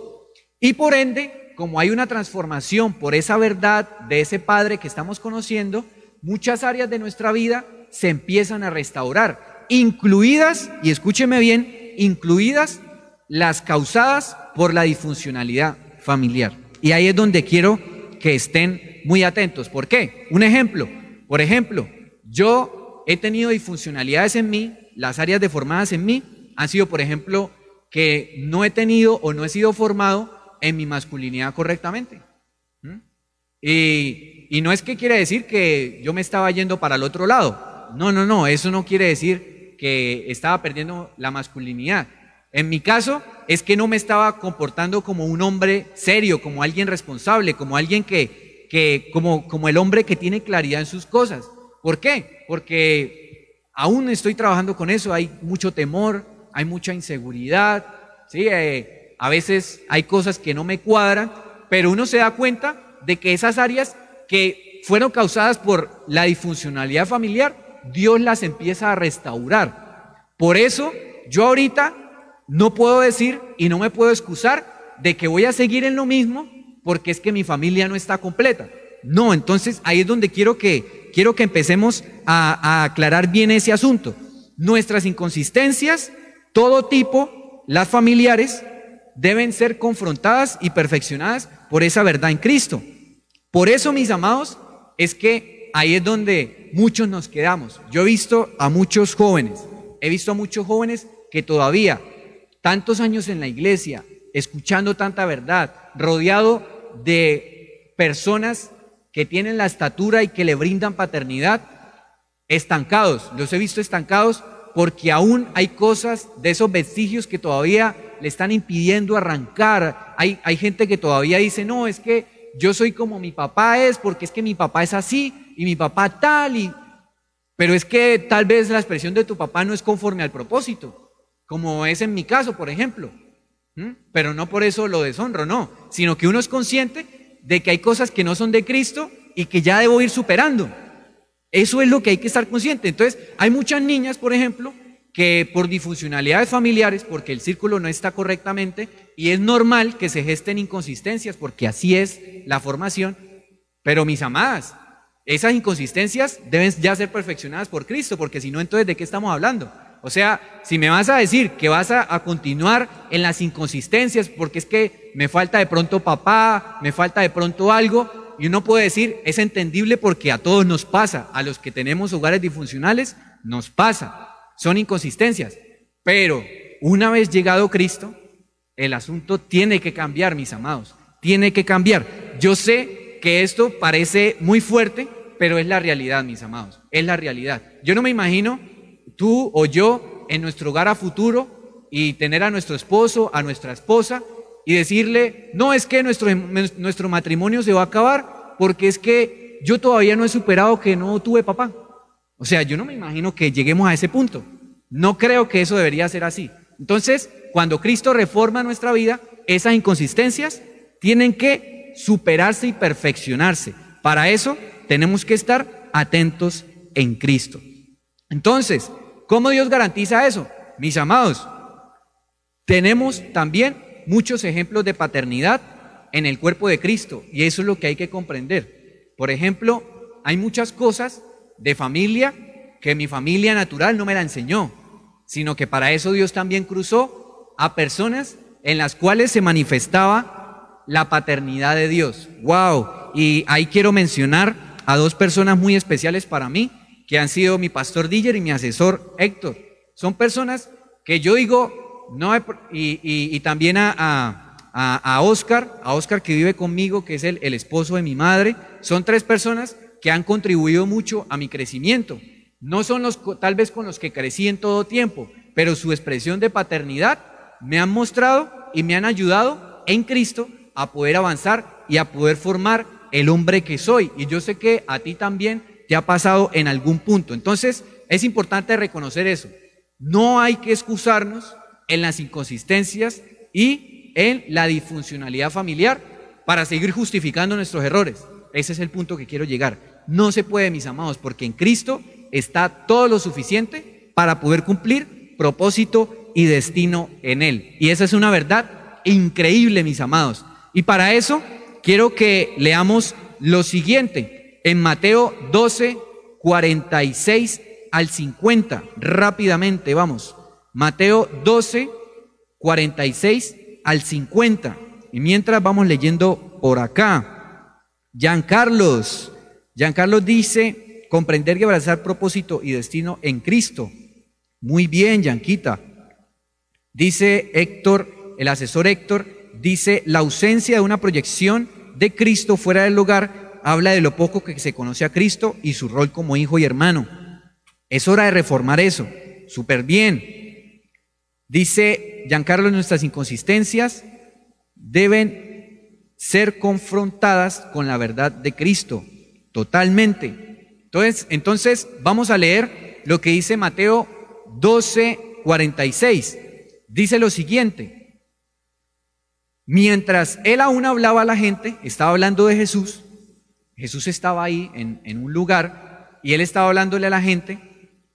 Y por ende, como hay una transformación por esa verdad de ese Padre que estamos conociendo, muchas áreas de nuestra vida se empiezan a restaurar, incluidas, y escúcheme bien, incluidas las causadas por la disfuncionalidad familiar. Y ahí es donde quiero que estén muy atentos. ¿Por qué? Un ejemplo. Por ejemplo, yo he tenido disfuncionalidades en mí, las áreas deformadas en mí han sido, por ejemplo, que no he tenido o no he sido formado en mi masculinidad correctamente. ¿Mm? Y, y, no es que quiere decir que yo me estaba yendo para el otro lado. No, no, no, eso no quiere decir que estaba perdiendo la masculinidad. En mi caso es que no me estaba comportando como un hombre serio, como alguien responsable, como alguien que, que como, como el hombre que tiene claridad en sus cosas. ¿Por qué? Porque aún estoy trabajando con eso, hay mucho temor, hay mucha inseguridad, ¿sí? Eh, a veces hay cosas que no me cuadran, pero uno se da cuenta de que esas áreas que fueron causadas por la disfuncionalidad familiar, Dios las empieza a restaurar. Por eso yo ahorita no puedo decir y no me puedo excusar de que voy a seguir en lo mismo porque es que mi familia no está completa. No, entonces ahí es donde quiero que quiero que empecemos a, aclarar bien ese asunto. Nuestras inconsistencias, todo tipo, las familiares, deben ser confrontadas y perfeccionadas por esa verdad en Cristo. Por eso, mis amados, es que ahí es donde muchos nos quedamos. Yo he visto a muchos jóvenes, he visto a muchos jóvenes que todavía, tantos años en la iglesia, escuchando tanta verdad, rodeado de personas que tienen la estatura y que le brindan paternidad, estancados. Los he visto estancados porque aún hay cosas de esos vestigios que todavía le están impidiendo arrancar. Hay, hay gente que todavía dice, no, es que yo soy como mi papá es, porque es que mi papá es así y mi papá tal, y... pero es que tal vez la expresión de tu papá no es conforme al propósito, como es en mi caso, por ejemplo. Pero no por eso lo deshonro, no, sino que uno es consciente de que hay cosas que no son de Cristo y que ya debo ir superando. Eso es lo que hay que estar consciente. Entonces, hay muchas niñas, por ejemplo, que por disfuncionalidades familiares, porque el círculo no está correctamente, y es normal que se gesten inconsistencias, porque así es la formación, pero mis amadas, esas inconsistencias deben ya ser perfeccionadas por Cristo, porque si no, entonces, ¿de qué estamos hablando? O sea, si me vas a decir que vas a, continuar en las inconsistencias, porque es que me falta de pronto papá, me falta de pronto algo, y uno puede decir, es entendible porque a todos nos pasa, a los que tenemos hogares disfuncionales, nos pasa, son inconsistencias. Pero una vez llegado Cristo, el asunto tiene que cambiar, mis amados, tiene que cambiar. Yo sé que esto parece muy fuerte, pero es la realidad, mis amados, es la realidad. Yo no me imagino tú o yo en nuestro hogar a futuro y tener a nuestro esposo, a nuestra esposa y decirle, no es que nuestro, nuestro matrimonio se va a acabar porque es que yo todavía no he superado que no tuve papá. O sea, yo no me imagino que lleguemos a ese punto. No creo que eso debería ser así. Entonces, cuando Cristo reforma nuestra vida, esas inconsistencias tienen que superarse y perfeccionarse. Para eso tenemos que estar atentos en Cristo. Entonces, ¿cómo Dios garantiza eso? Mis amados, tenemos también muchos ejemplos de paternidad en el cuerpo de Cristo y eso es lo que hay que comprender. Por ejemplo, hay muchas cosas de familia que mi familia natural no me la enseñó, sino que para eso Dios también cruzó a personas en las cuales se manifestaba la paternidad de Dios. ¡Wow! Y ahí quiero mencionar a dos personas muy especiales para mí, que han sido mi pastor Diller y mi asesor Héctor. Son personas que yo digo, no y, también a, a, a, Oscar, a Oscar que vive conmigo, que es el, el esposo de mi madre. Son tres personas que han contribuido mucho a mi crecimiento. No son los tal vez con los que crecí en todo tiempo, pero su expresión de paternidad me han mostrado y me han ayudado en Cristo a poder avanzar y a poder formar el hombre que soy. Y yo sé que a ti también te ha pasado en algún punto. Entonces, es importante reconocer eso. No hay que excusarnos en las inconsistencias y en la disfuncionalidad familiar para seguir justificando nuestros errores. Ese es el punto que quiero llegar. No se puede, mis amados, porque en Cristo está todo lo suficiente para poder cumplir propósito y destino en Él. Y esa es una verdad increíble, mis amados. Y para eso quiero que leamos lo siguiente en Mateo 12, 46 al 50. Rápidamente, vamos. Mateo 12, 46 al 50. Y mientras vamos leyendo por acá. Giancarlos. Giancarlos dice, comprender y abrazar propósito y destino en Cristo. Muy bien, Yanquita. Dice Héctor, el asesor Héctor, dice, la ausencia de una proyección de Cristo fuera del hogar habla de lo poco que se conoce a Cristo y su rol como hijo y hermano. Es hora de reformar eso. Súper bien. Dice Giancarlo, nuestras inconsistencias deben ser confrontadas con la verdad de Cristo, totalmente. Entonces, entonces vamos a leer lo que dice Mateo 12, 46. Dice lo siguiente, mientras él aún hablaba a la gente, estaba hablando de Jesús, Jesús estaba ahí en, en un lugar y él estaba hablándole a la gente,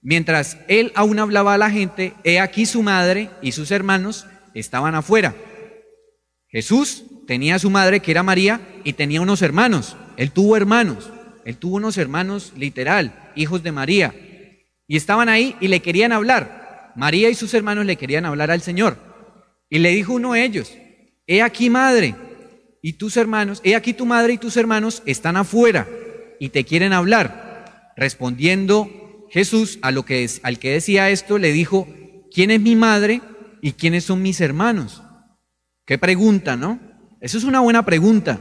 mientras él aún hablaba a la gente, he aquí su madre y sus hermanos estaban afuera. Jesús tenía a su madre que era María y tenía unos hermanos. Él tuvo hermanos. Él tuvo unos hermanos literal, hijos de María. Y estaban ahí y le querían hablar. María y sus hermanos le querían hablar al Señor. Y le dijo uno de ellos, he aquí madre y tus hermanos, he aquí tu madre y tus hermanos están afuera y te quieren hablar. Respondiendo Jesús a lo que es, al que decía esto, le dijo, ¿quién es mi madre y quiénes son mis hermanos? Qué pregunta, ¿no? Eso es una buena pregunta.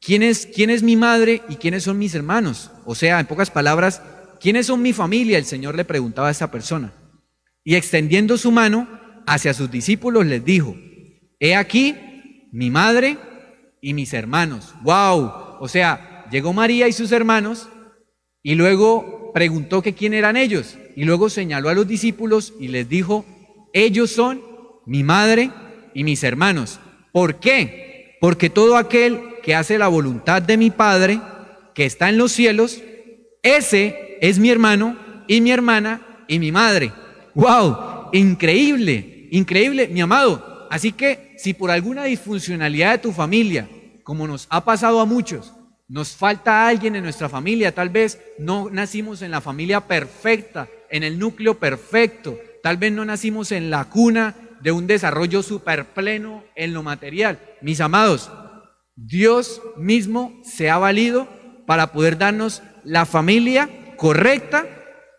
¿Quién es, ¿Quién es mi madre y quiénes son mis hermanos? O sea, en pocas palabras, ¿quiénes son mi familia? El Señor le preguntaba a esa persona. Y extendiendo su mano hacia sus discípulos les dijo, he aquí mi madre y mis hermanos. ¡Wow! O sea, llegó María y sus hermanos y luego preguntó que quién eran ellos. Y luego señaló a los discípulos y les dijo, ellos son mi madre y mis hermanos. ¿Por qué? porque todo aquel que hace la voluntad de mi Padre, que está en los cielos, ese es mi hermano y mi hermana y mi madre. ¡Wow! Increíble, increíble, mi amado. Así que si por alguna disfuncionalidad de tu familia, como nos ha pasado a muchos, nos falta alguien en nuestra familia, tal vez no nacimos en la familia perfecta, en el núcleo perfecto, tal vez no nacimos en la cuna de un desarrollo super pleno en lo material. Mis amados, Dios mismo se ha valido para poder darnos la familia correcta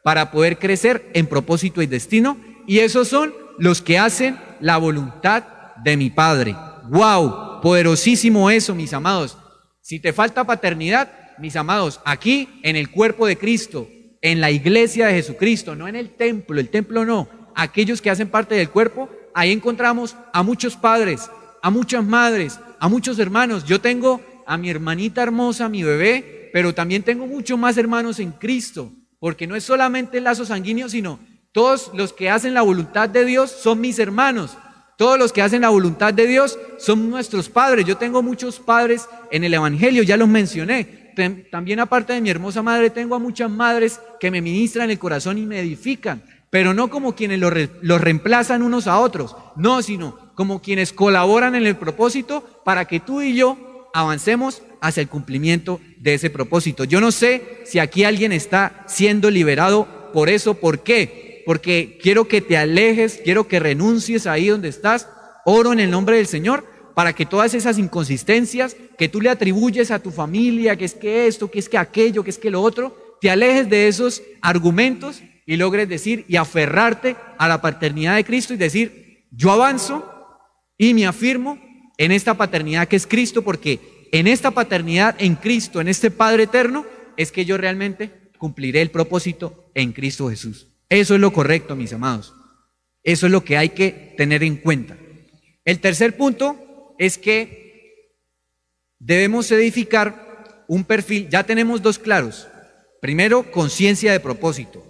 para poder crecer en propósito y destino. Y esos son los que hacen la voluntad de mi Padre. ¡Wow! Poderosísimo eso, mis amados. Si te falta paternidad, mis amados, aquí en el cuerpo de Cristo, en la iglesia de Jesucristo, no en el templo, el templo no, aquellos que hacen parte del cuerpo, ahí encontramos a muchos padres, a muchas madres, a muchos hermanos. Yo tengo a mi hermanita hermosa, mi bebé, pero también tengo muchos más hermanos en Cristo, porque no es solamente el lazo sanguíneo, sino todos los que hacen la voluntad de Dios son mis hermanos. Todos los que hacen la voluntad de Dios son nuestros padres. Yo tengo muchos padres en el Evangelio, ya los mencioné. También aparte de mi hermosa madre, tengo a muchas madres que me ministran el corazón y me edifican, pero no como quienes los reemplazan unos a otros, no, sino como quienes colaboran en el propósito para que tú y yo avancemos hacia el cumplimiento de ese propósito. Yo no sé si aquí alguien está siendo liberado por eso, ¿por qué? Porque quiero que te alejes, quiero que renuncies ahí donde estás. Oro en el nombre del Señor para que todas esas inconsistencias que tú le atribuyes a tu familia, que es que esto, que es que aquello, que es que lo otro, te alejes de esos argumentos y logres decir y aferrarte a la paternidad de Cristo y decir, yo avanzo y me afirmo en esta paternidad que es Cristo, porque en esta paternidad en Cristo, en este Padre eterno, es que yo realmente cumpliré el propósito en Cristo Jesús. Eso es lo correcto, mis amados. Eso es lo que hay que tener en cuenta. El tercer punto es que debemos edificar un perfil, ya tenemos dos claros. Primero, conciencia de propósito.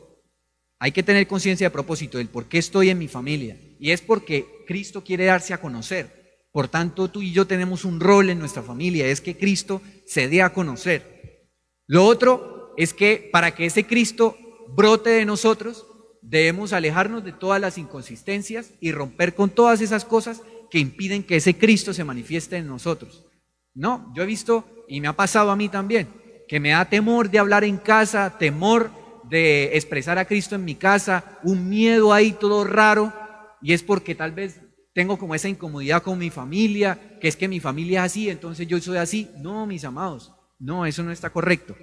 Hay que tener conciencia de propósito del por qué estoy en mi familia. Y es porque Cristo quiere darse a conocer. Por tanto, tú y yo tenemos un rol en nuestra familia, es que Cristo se dé a conocer. Lo otro es que para que ese Cristo brote de nosotros, debemos alejarnos de todas las inconsistencias y romper con todas esas cosas que impiden que ese Cristo se manifieste en nosotros. No, yo he visto, y me ha pasado a mí también, que me da temor de hablar en casa, temor de expresar a Cristo en mi casa, un miedo ahí todo raro, y es porque tal vez tengo como esa incomodidad con mi familia, que es que mi familia es así, entonces yo soy así. No, mis amados, no, eso no está correcto.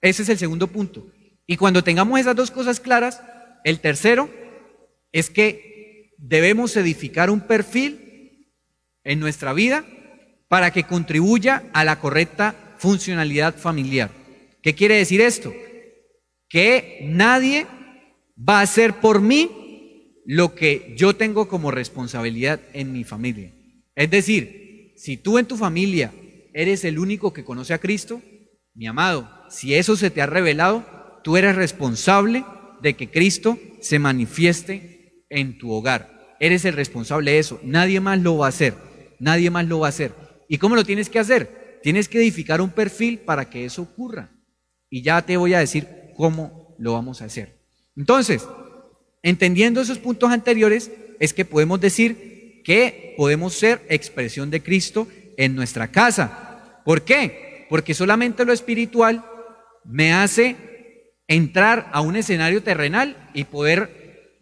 Ese es el segundo punto. Y cuando tengamos esas dos cosas claras, el tercero es que debemos edificar un perfil en nuestra vida para que contribuya a la correcta funcionalidad familiar. ¿Qué quiere decir esto? Que nadie va a hacer por mí lo que yo tengo como responsabilidad en mi familia. Es decir, si tú en tu familia eres el único que conoce a Cristo, mi amado, si eso se te ha revelado, tú eres responsable de que Cristo se manifieste en tu hogar. Eres el responsable de eso. Nadie más lo va a hacer. Nadie más lo va a hacer. ¿Y cómo lo tienes que hacer? Tienes que edificar un perfil para que eso ocurra. Y ya te voy a decir cómo lo vamos a hacer. Entonces, entendiendo esos puntos anteriores, es que podemos decir que podemos ser expresión de Cristo en nuestra casa. ¿Por qué? Porque solamente lo espiritual me hace entrar a un escenario terrenal y poder,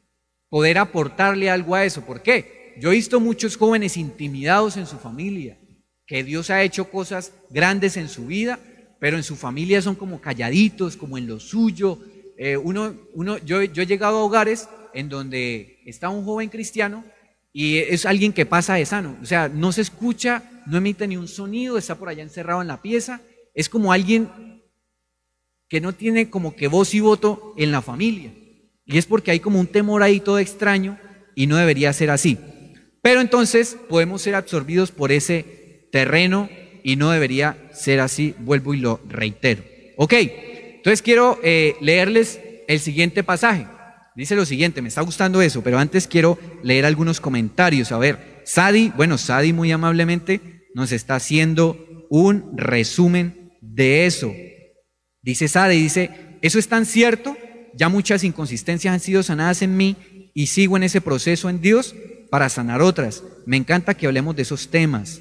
poder aportarle algo a eso. ¿Por qué? Yo he visto muchos jóvenes intimidados en su familia, que Dios ha hecho cosas grandes en su vida, pero en su familia son como calladitos, como en lo suyo. Eh, uno, uno, yo, yo he llegado a hogares en donde está un joven cristiano y es alguien que pasa de sano. O sea, no se escucha, no emite ni un sonido, está por allá encerrado en la pieza. Es como alguien que no tiene como que voz y voto en la familia. Y es porque hay como un temor ahí todo extraño y no debería ser así. Pero entonces podemos ser absorbidos por ese terreno y no debería ser así, vuelvo y lo reitero. Ok, entonces quiero eh, leerles el siguiente pasaje. Dice lo siguiente, me está gustando eso, pero antes quiero leer algunos comentarios. A ver, Sadi, bueno, Sadi muy amablemente nos está haciendo un resumen de eso. Dice Sade, dice, eso es tan cierto, ya muchas inconsistencias han sido sanadas en mí y sigo en ese proceso en Dios para sanar otras. Me encanta que hablemos de esos temas.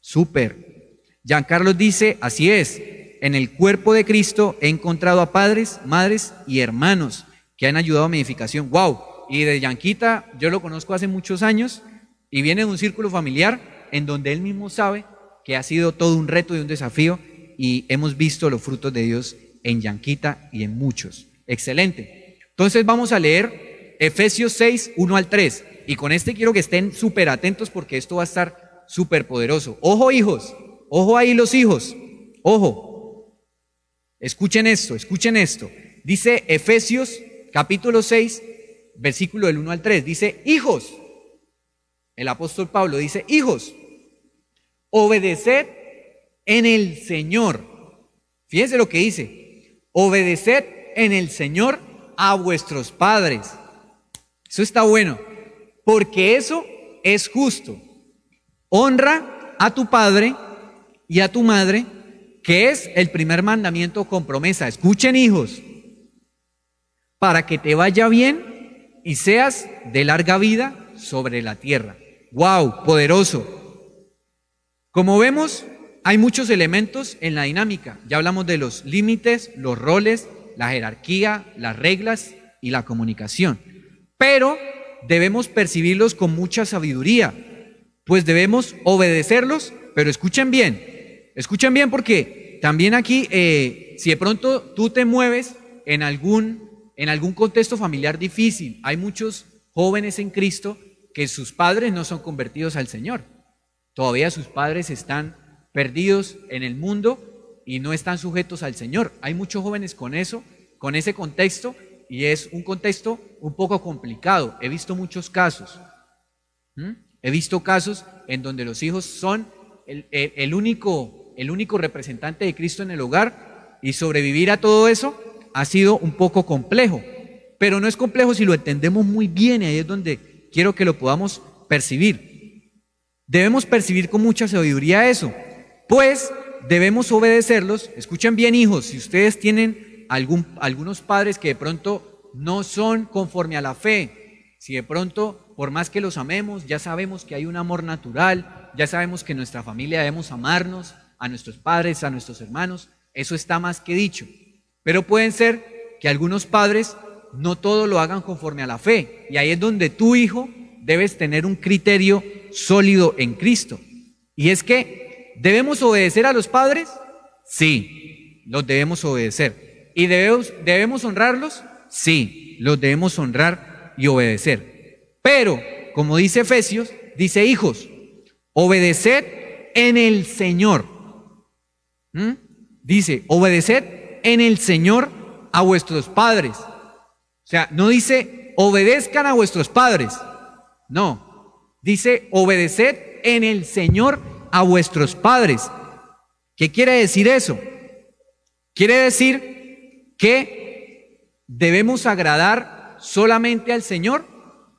Súper. Giancarlo dice, así es, en el cuerpo de Cristo he encontrado a padres, madres y hermanos que han ayudado a mi edificación. ¡Wow! Y de Yanquita yo lo conozco hace muchos años y viene de un círculo familiar en donde él mismo sabe que ha sido todo un reto y un desafío y hemos visto los frutos de Dios en Yanquita y en muchos. Excelente. Entonces vamos a leer Efesios 6, 1 al 3. Y con este quiero que estén súper atentos porque esto va a estar súper poderoso. Ojo hijos, ojo ahí los hijos, ojo. Escuchen esto, escuchen esto. Dice Efesios capítulo 6, versículo del 1 al 3. Dice, hijos, el apóstol Pablo dice, hijos, obedeced en el Señor. Fíjense lo que dice, obedeced en el Señor a vuestros padres. Eso está bueno, porque eso es justo. Honra a tu padre y a tu madre, que es el primer mandamiento con promesa. Escuchen hijos, para que te vaya bien y seas de larga vida sobre la tierra. ¡Wow! Poderoso. Como vemos, hay muchos elementos en la dinámica. Ya hablamos de los límites, los roles, la jerarquía, las reglas y la comunicación. Pero debemos percibirlos con mucha sabiduría, pues debemos obedecerlos, pero escuchen bien, escuchen bien porque también aquí, eh, si de pronto tú te mueves en algún en algún contexto familiar difícil. Hay muchos jóvenes en Cristo que sus padres no son convertidos al Señor. Todavía sus padres están perdidos en el mundo y no están sujetos al Señor. Hay muchos jóvenes con eso, con ese contexto, y es un contexto un poco complicado. He visto muchos casos. He visto casos en donde los hijos son el, único, el único representante de Cristo en el hogar y sobrevivir a todo eso ha sido un poco complejo, pero no es complejo si lo entendemos muy bien y ahí es donde quiero que lo podamos percibir. Debemos percibir con mucha sabiduría eso, pues debemos obedecerlos. Escuchen bien hijos, si ustedes tienen algún, algunos padres que de pronto no son conforme a la fe, si de pronto, por más que los amemos, ya sabemos que hay un amor natural, ya sabemos que en nuestra familia debemos amarnos, a nuestros padres, a nuestros hermanos, eso está más que dicho. Pero pueden ser que algunos padres no todo lo hagan conforme a la fe. Y ahí es donde tu hijo debes tener un criterio sólido en Cristo. Y es que, ¿debemos obedecer a los padres? Sí, los debemos obedecer. ¿Y debemos, debemos honrarlos? Sí, los debemos honrar y obedecer. Pero, como dice Efesios, dice hijos, obedeced en el Señor. ¿Mm? Dice, obedeced en el Señor a vuestros padres. O sea, no dice obedezcan a vuestros padres. No, dice obedeced en el Señor a vuestros padres. ¿Qué quiere decir eso? Quiere decir que debemos agradar solamente al Señor,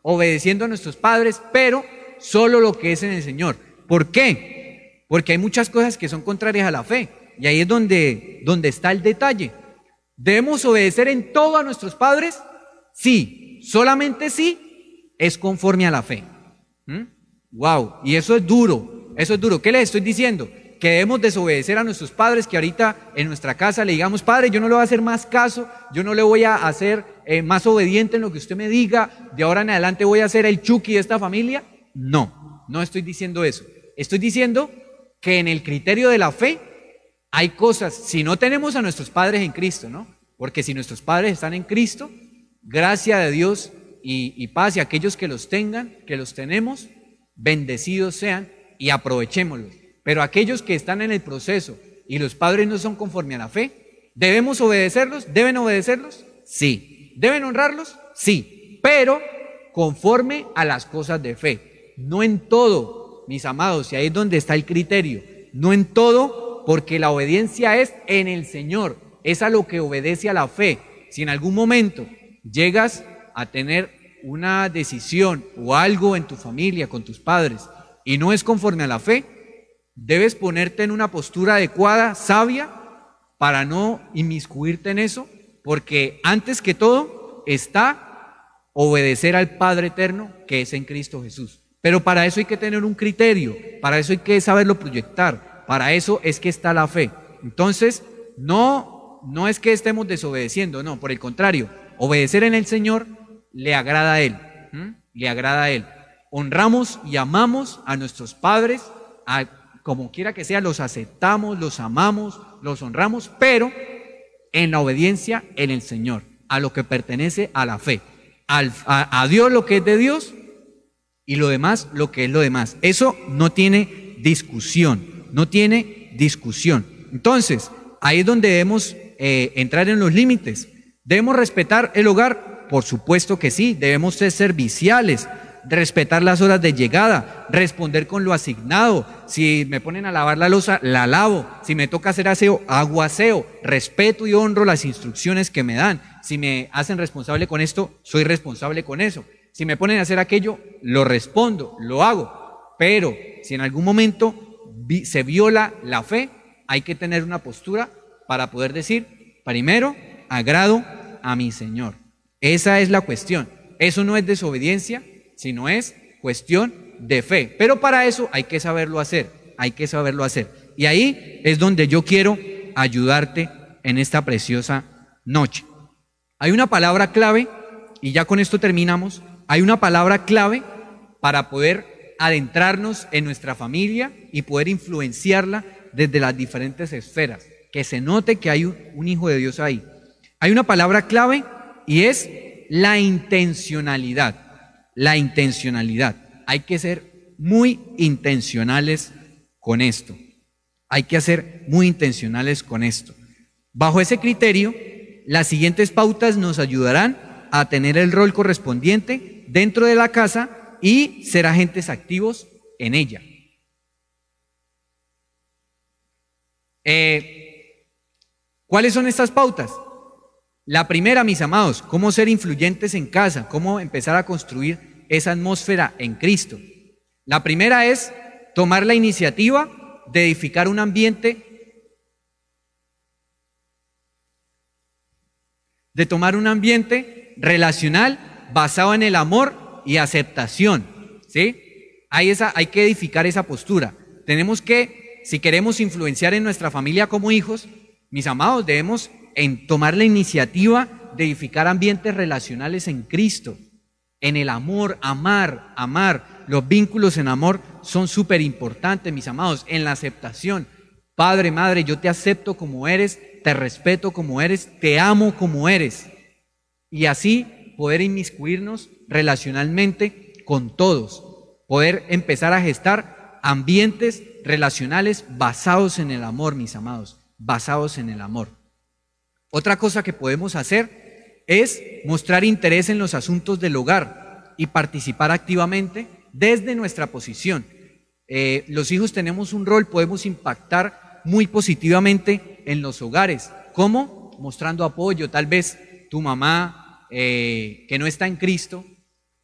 obedeciendo a nuestros padres, pero solo lo que es en el Señor. ¿Por qué? Porque hay muchas cosas que son contrarias a la fe. Y ahí es donde, donde está el detalle. ¿Debemos obedecer en todo a nuestros padres? Sí, solamente sí es conforme a la fe. Wow, ¿Mm? y eso es duro, eso es duro. ¿Qué les estoy diciendo? Que debemos desobedecer a nuestros padres, que ahorita en nuestra casa le digamos, padre, yo no le voy a hacer más caso, yo no le voy a hacer eh, más obediente en lo que usted me diga, de ahora en adelante voy a ser el chuki de esta familia. No, no estoy diciendo eso. Estoy diciendo que en el criterio de la fe hay cosas, si no tenemos a nuestros padres en Cristo, ¿no? Porque si nuestros padres están en Cristo, gracia de Dios y, paz y aquellos que los tengan, que los tenemos, bendecidos sean y aprovechémoslos. Pero aquellos que están en el proceso y los padres no son conforme a la fe, ¿debemos obedecerlos? ¿Deben obedecerlos? Sí. ¿Deben honrarlos? Sí. Pero conforme a las cosas de fe. No en todo, mis amados, y ahí es donde está el criterio. No en todo porque la obediencia es en el Señor, es a lo que obedece a la fe. Si en algún momento llegas a tener una decisión o algo en tu familia, con tus padres, y no es conforme a la fe, debes ponerte en una postura adecuada, sabia, para no inmiscuirte en eso, porque antes que todo está obedecer al Padre Eterno que es en Cristo Jesús. Pero para eso hay que tener un criterio, para eso hay que saberlo proyectar. Para eso es que está la fe. Entonces, no, no es que estemos desobedeciendo, no, por el contrario, obedecer en el Señor le agrada a Él, le agrada a Él. Honramos y amamos a nuestros padres, como quiera que sea, los aceptamos, los amamos, los honramos, pero en la obediencia en el Señor, a lo que pertenece a la fe. a Dios lo que es de Dios y lo demás lo que es lo demás. Eso no tiene discusión no tiene discusión. Entonces, ahí es donde debemos eh, entrar en los límites. ¿Debemos respetar el hogar? Por supuesto que sí, debemos ser serviciales, respetar las horas de llegada, responder con lo asignado. Si me ponen a lavar la losa, la lavo. Si me toca hacer aseo, hago aseo. Respeto y honro las instrucciones que me dan. Si me hacen responsable con esto, soy responsable con eso. Si me ponen a hacer aquello, lo respondo, lo hago. Pero si en algún momento se viola la fe, hay que tener una postura para poder decir, primero, agrado a mi Señor. Esa es la cuestión. Eso no es desobediencia, sino es cuestión de fe. Pero para eso hay que saberlo hacer, hay que saberlo hacer. Y ahí es donde yo quiero ayudarte en esta preciosa noche. Hay una palabra clave, y ya con esto terminamos, hay una palabra clave para poder adentrarnos en nuestra familia y poder influenciarla desde las diferentes esferas, que se note que hay un, hijo de Dios ahí. Hay una palabra clave y es la intencionalidad. La intencionalidad. Hay que ser muy intencionales con esto. Hay que ser muy intencionales con esto. Bajo ese criterio, las siguientes pautas nos ayudarán a tener el rol correspondiente dentro de la casa y ser agentes activos en ella. Eh, ¿Cuáles son estas pautas? La primera, mis amados, cómo ser influyentes en casa, cómo empezar a construir esa atmósfera en Cristo. La primera es tomar la iniciativa de edificar un ambiente, de tomar un ambiente relacional basado en el amor y aceptación. ¿sí? Hay, esa, hay que edificar esa postura. Tenemos que, si queremos influenciar en nuestra familia como hijos, mis amados, debemos en tomar la iniciativa de edificar ambientes relacionales en Cristo, en el amor, amar, amar. Los vínculos en amor son súper importantes, mis amados, en la aceptación. Padre, madre, yo te acepto como eres, te respeto como eres, te amo como eres. Y así poder inmiscuirnos relacionalmente con todos, poder empezar a gestar ambientes relacionales basados en el amor, mis amados, basados en el amor. Otra cosa que podemos hacer es mostrar interés en los asuntos del hogar y participar activamente desde nuestra posición. Eh, los hijos tenemos un rol, podemos impactar muy positivamente en los hogares. ¿Cómo? Mostrando apoyo. Tal vez tu mamá eh, que no está en Cristo,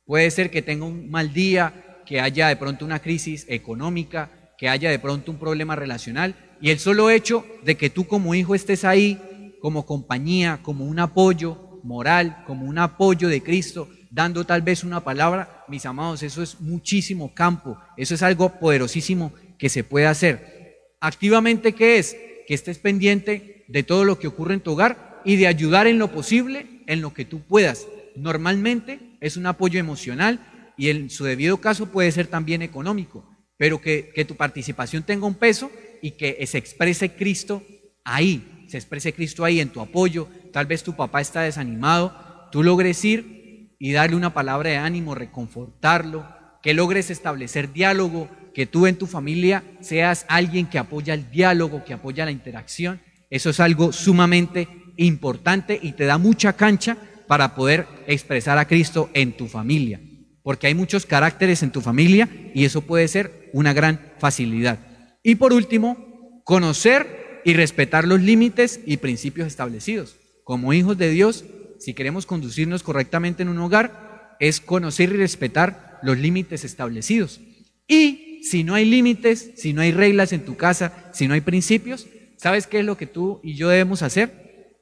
puede ser que tenga un mal día, que haya de pronto una crisis económica, que haya de pronto un problema relacional. Y el solo hecho de que tú como hijo estés ahí como compañía, como un apoyo moral, como un apoyo de Cristo, dando tal vez una palabra, mis amados, eso es muchísimo campo, eso es algo poderosísimo que se puede hacer. Activamente, ¿qué es? Que estés pendiente de todo lo que ocurre en tu hogar y de ayudar en lo posible, en lo que tú puedas. Normalmente es un apoyo emocional y en su debido caso puede ser también económico, pero que, que tu participación tenga un peso y que se exprese Cristo ahí, se exprese Cristo ahí en tu apoyo, tal vez tu papá está desanimado, tú logres ir y darle una palabra de ánimo, reconfortarlo, que logres establecer diálogo, que tú en tu familia seas alguien que apoya el diálogo, que apoya la interacción. Eso es algo sumamente importante y te da mucha cancha para poder expresar a Cristo en tu familia, porque hay muchos caracteres en tu familia y eso puede ser una gran facilidad. Y por último, conocer y respetar los límites y principios establecidos. Como hijos de Dios, si queremos conducirnos correctamente en un hogar, es conocer y respetar los límites establecidos. Y si no hay límites, si no hay reglas en tu casa, si no hay principios, ¿sabes qué es lo que tú y yo debemos hacer?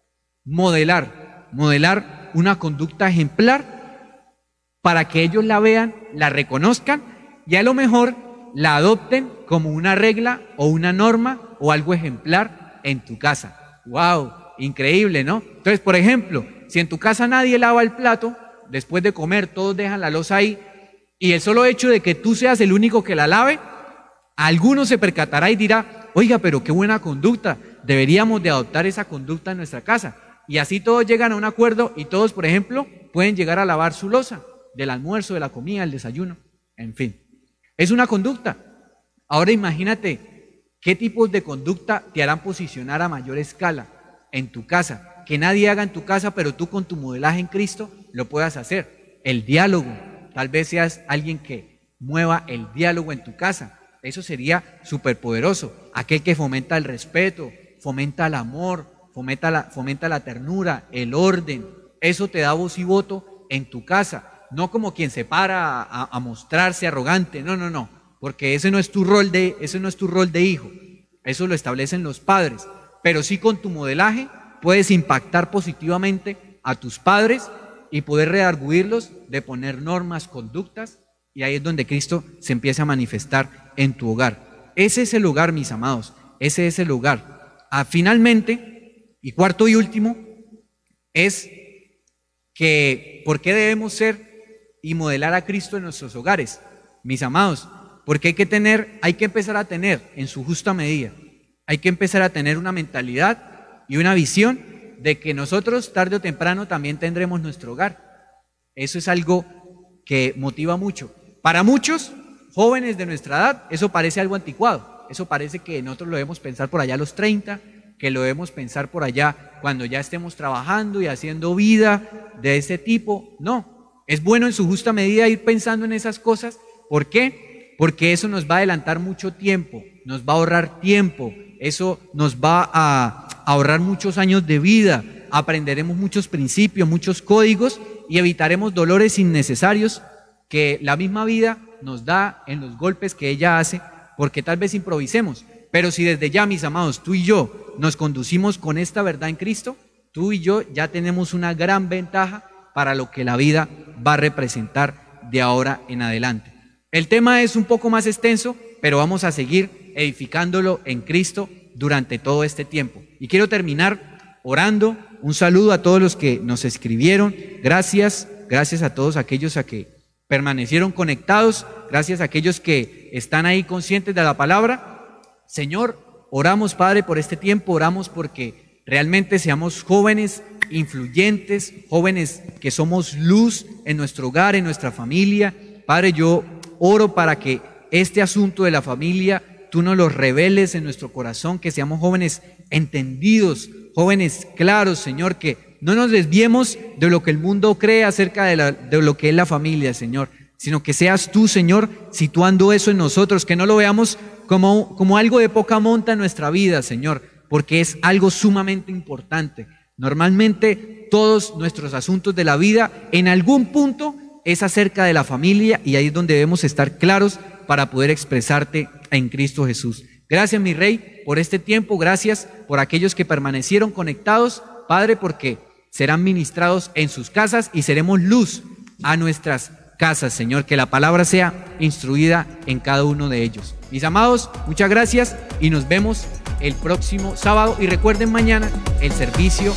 Modelar, modelar una conducta ejemplar para que ellos la vean, la reconozcan y a lo mejor la adopten como una regla o una norma o algo ejemplar en tu casa. ¡Wow! Increíble, ¿no? Entonces, por ejemplo, si en tu casa nadie lava el plato, después de comer todos dejan la losa ahí, y el solo hecho de que tú seas el único que la lave, alguno se percatará y dirá, oiga, pero qué buena conducta, deberíamos de adoptar esa conducta en nuestra casa. Y así todos llegan a un acuerdo y todos, por ejemplo, pueden llegar a lavar su losa del almuerzo, de la comida, del desayuno, en fin. Es una conducta. Ahora imagínate ¿Qué tipos de conducta te harán posicionar a mayor escala en tu casa? Que nadie haga en tu casa, pero tú con tu modelaje en Cristo lo puedas hacer. El diálogo, tal vez seas alguien que mueva el diálogo en tu casa. Eso sería súper poderoso. Aquel que fomenta el respeto, fomenta el amor, fomenta la, fomenta la ternura, el orden. Eso te da voz y voto en tu casa. No como quien se para a, mostrarse arrogante. No, no, no. Porque ese no es tu rol de, ese no es tu rol de hijo. Eso lo establecen los padres. Pero sí con tu modelaje puedes impactar positivamente a tus padres y poder redarguirlos de poner normas, conductas, y ahí es donde Cristo se empieza a manifestar en tu hogar. Ese es el lugar, mis amados, ese es el lugar. Ah, finalmente, y cuarto y último, es que ¿por qué debemos ser y modelar a Cristo en nuestros hogares? Mis amados, porque hay que tener, hay que empezar a tener en su justa medida, hay que empezar a tener una mentalidad y una visión de que nosotros tarde o temprano también tendremos nuestro hogar. Eso es algo que motiva mucho. Para muchos jóvenes de nuestra edad, eso parece algo anticuado. Eso parece que nosotros lo debemos pensar por allá a los 30, que lo debemos pensar por allá cuando ya estemos trabajando y haciendo vida de ese tipo. No, es bueno en su justa medida ir pensando en esas cosas. ¿Por qué? Porque eso nos va a adelantar mucho tiempo, nos va a ahorrar tiempo, eso nos va a ahorrar muchos años de vida, aprenderemos muchos principios, muchos códigos y evitaremos dolores innecesarios que la misma vida nos da en los golpes que ella hace, porque tal vez improvisemos. Pero si desde ya, mis amados, tú y yo nos conducimos con esta verdad en Cristo, tú y yo ya tenemos una gran ventaja para lo que la vida va a representar de ahora en adelante. El tema es un poco más extenso, pero vamos a seguir edificándolo en Cristo durante todo este tiempo. Y quiero terminar orando. Un saludo a todos los que nos escribieron. Gracias, gracias a todos aquellos a que permanecieron conectados. Gracias a aquellos que están ahí conscientes de la palabra. Señor, oramos, Padre, por este tiempo. Oramos porque realmente seamos jóvenes influyentes, jóvenes que somos luz en nuestro hogar, en nuestra familia. Padre, yo oro para que este asunto de la familia tú nos lo reveles en nuestro corazón, que seamos jóvenes entendidos, jóvenes claros, Señor, que no nos desviemos de lo que el mundo cree acerca de, de lo que es la familia, Señor, sino que seas tú, Señor, situando eso en nosotros, que no lo veamos como, como algo de poca monta en nuestra vida, Señor, porque es algo sumamente importante. Normalmente todos nuestros asuntos de la vida en algún punto es acerca de la familia y ahí es donde debemos estar claros para poder expresarte en Cristo Jesús. Gracias, mi Rey, por este tiempo. Gracias por aquellos que permanecieron conectados, Padre, porque serán ministrados en sus casas y seremos luz a nuestras casas, Señor. Que la palabra sea instruida en cada uno de ellos. Mis amados, muchas gracias y nos vemos el próximo sábado. Y recuerden mañana el servicio